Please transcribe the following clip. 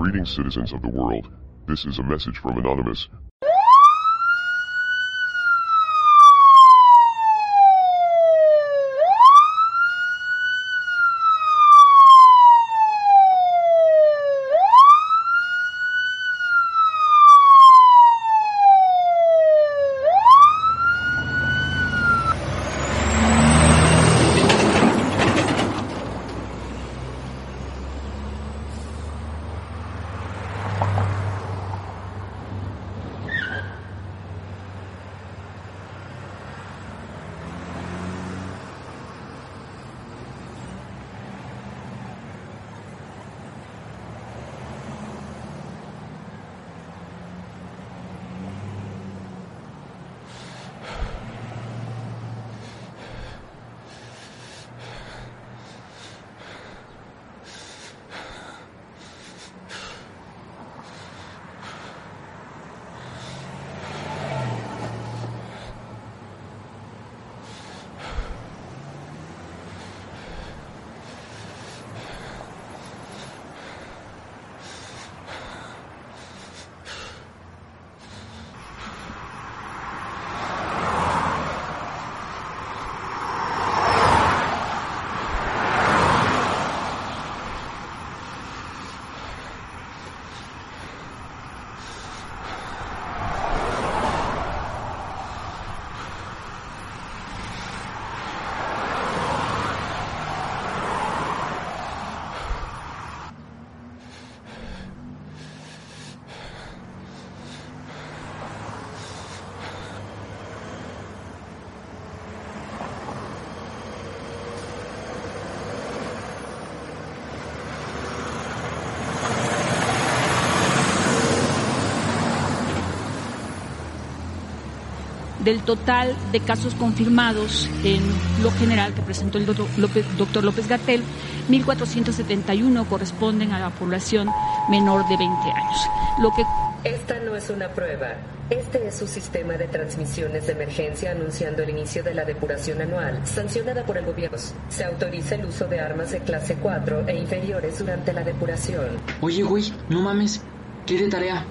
Greetings, citizens of the world. This is a message from Anonymous. Del total de casos confirmados en lo general que presentó el doctor López, doctor López Gatel, 1.471 corresponden a la población menor de 20 años. Lo que esta no es una prueba. Este es su sistema de transmisiones de emergencia anunciando el inicio de la depuración anual, sancionada por el gobierno. Se autoriza el uso de armas de clase 4 e inferiores durante la depuración. Oye, güey, no mames. ¿Qué de tarea?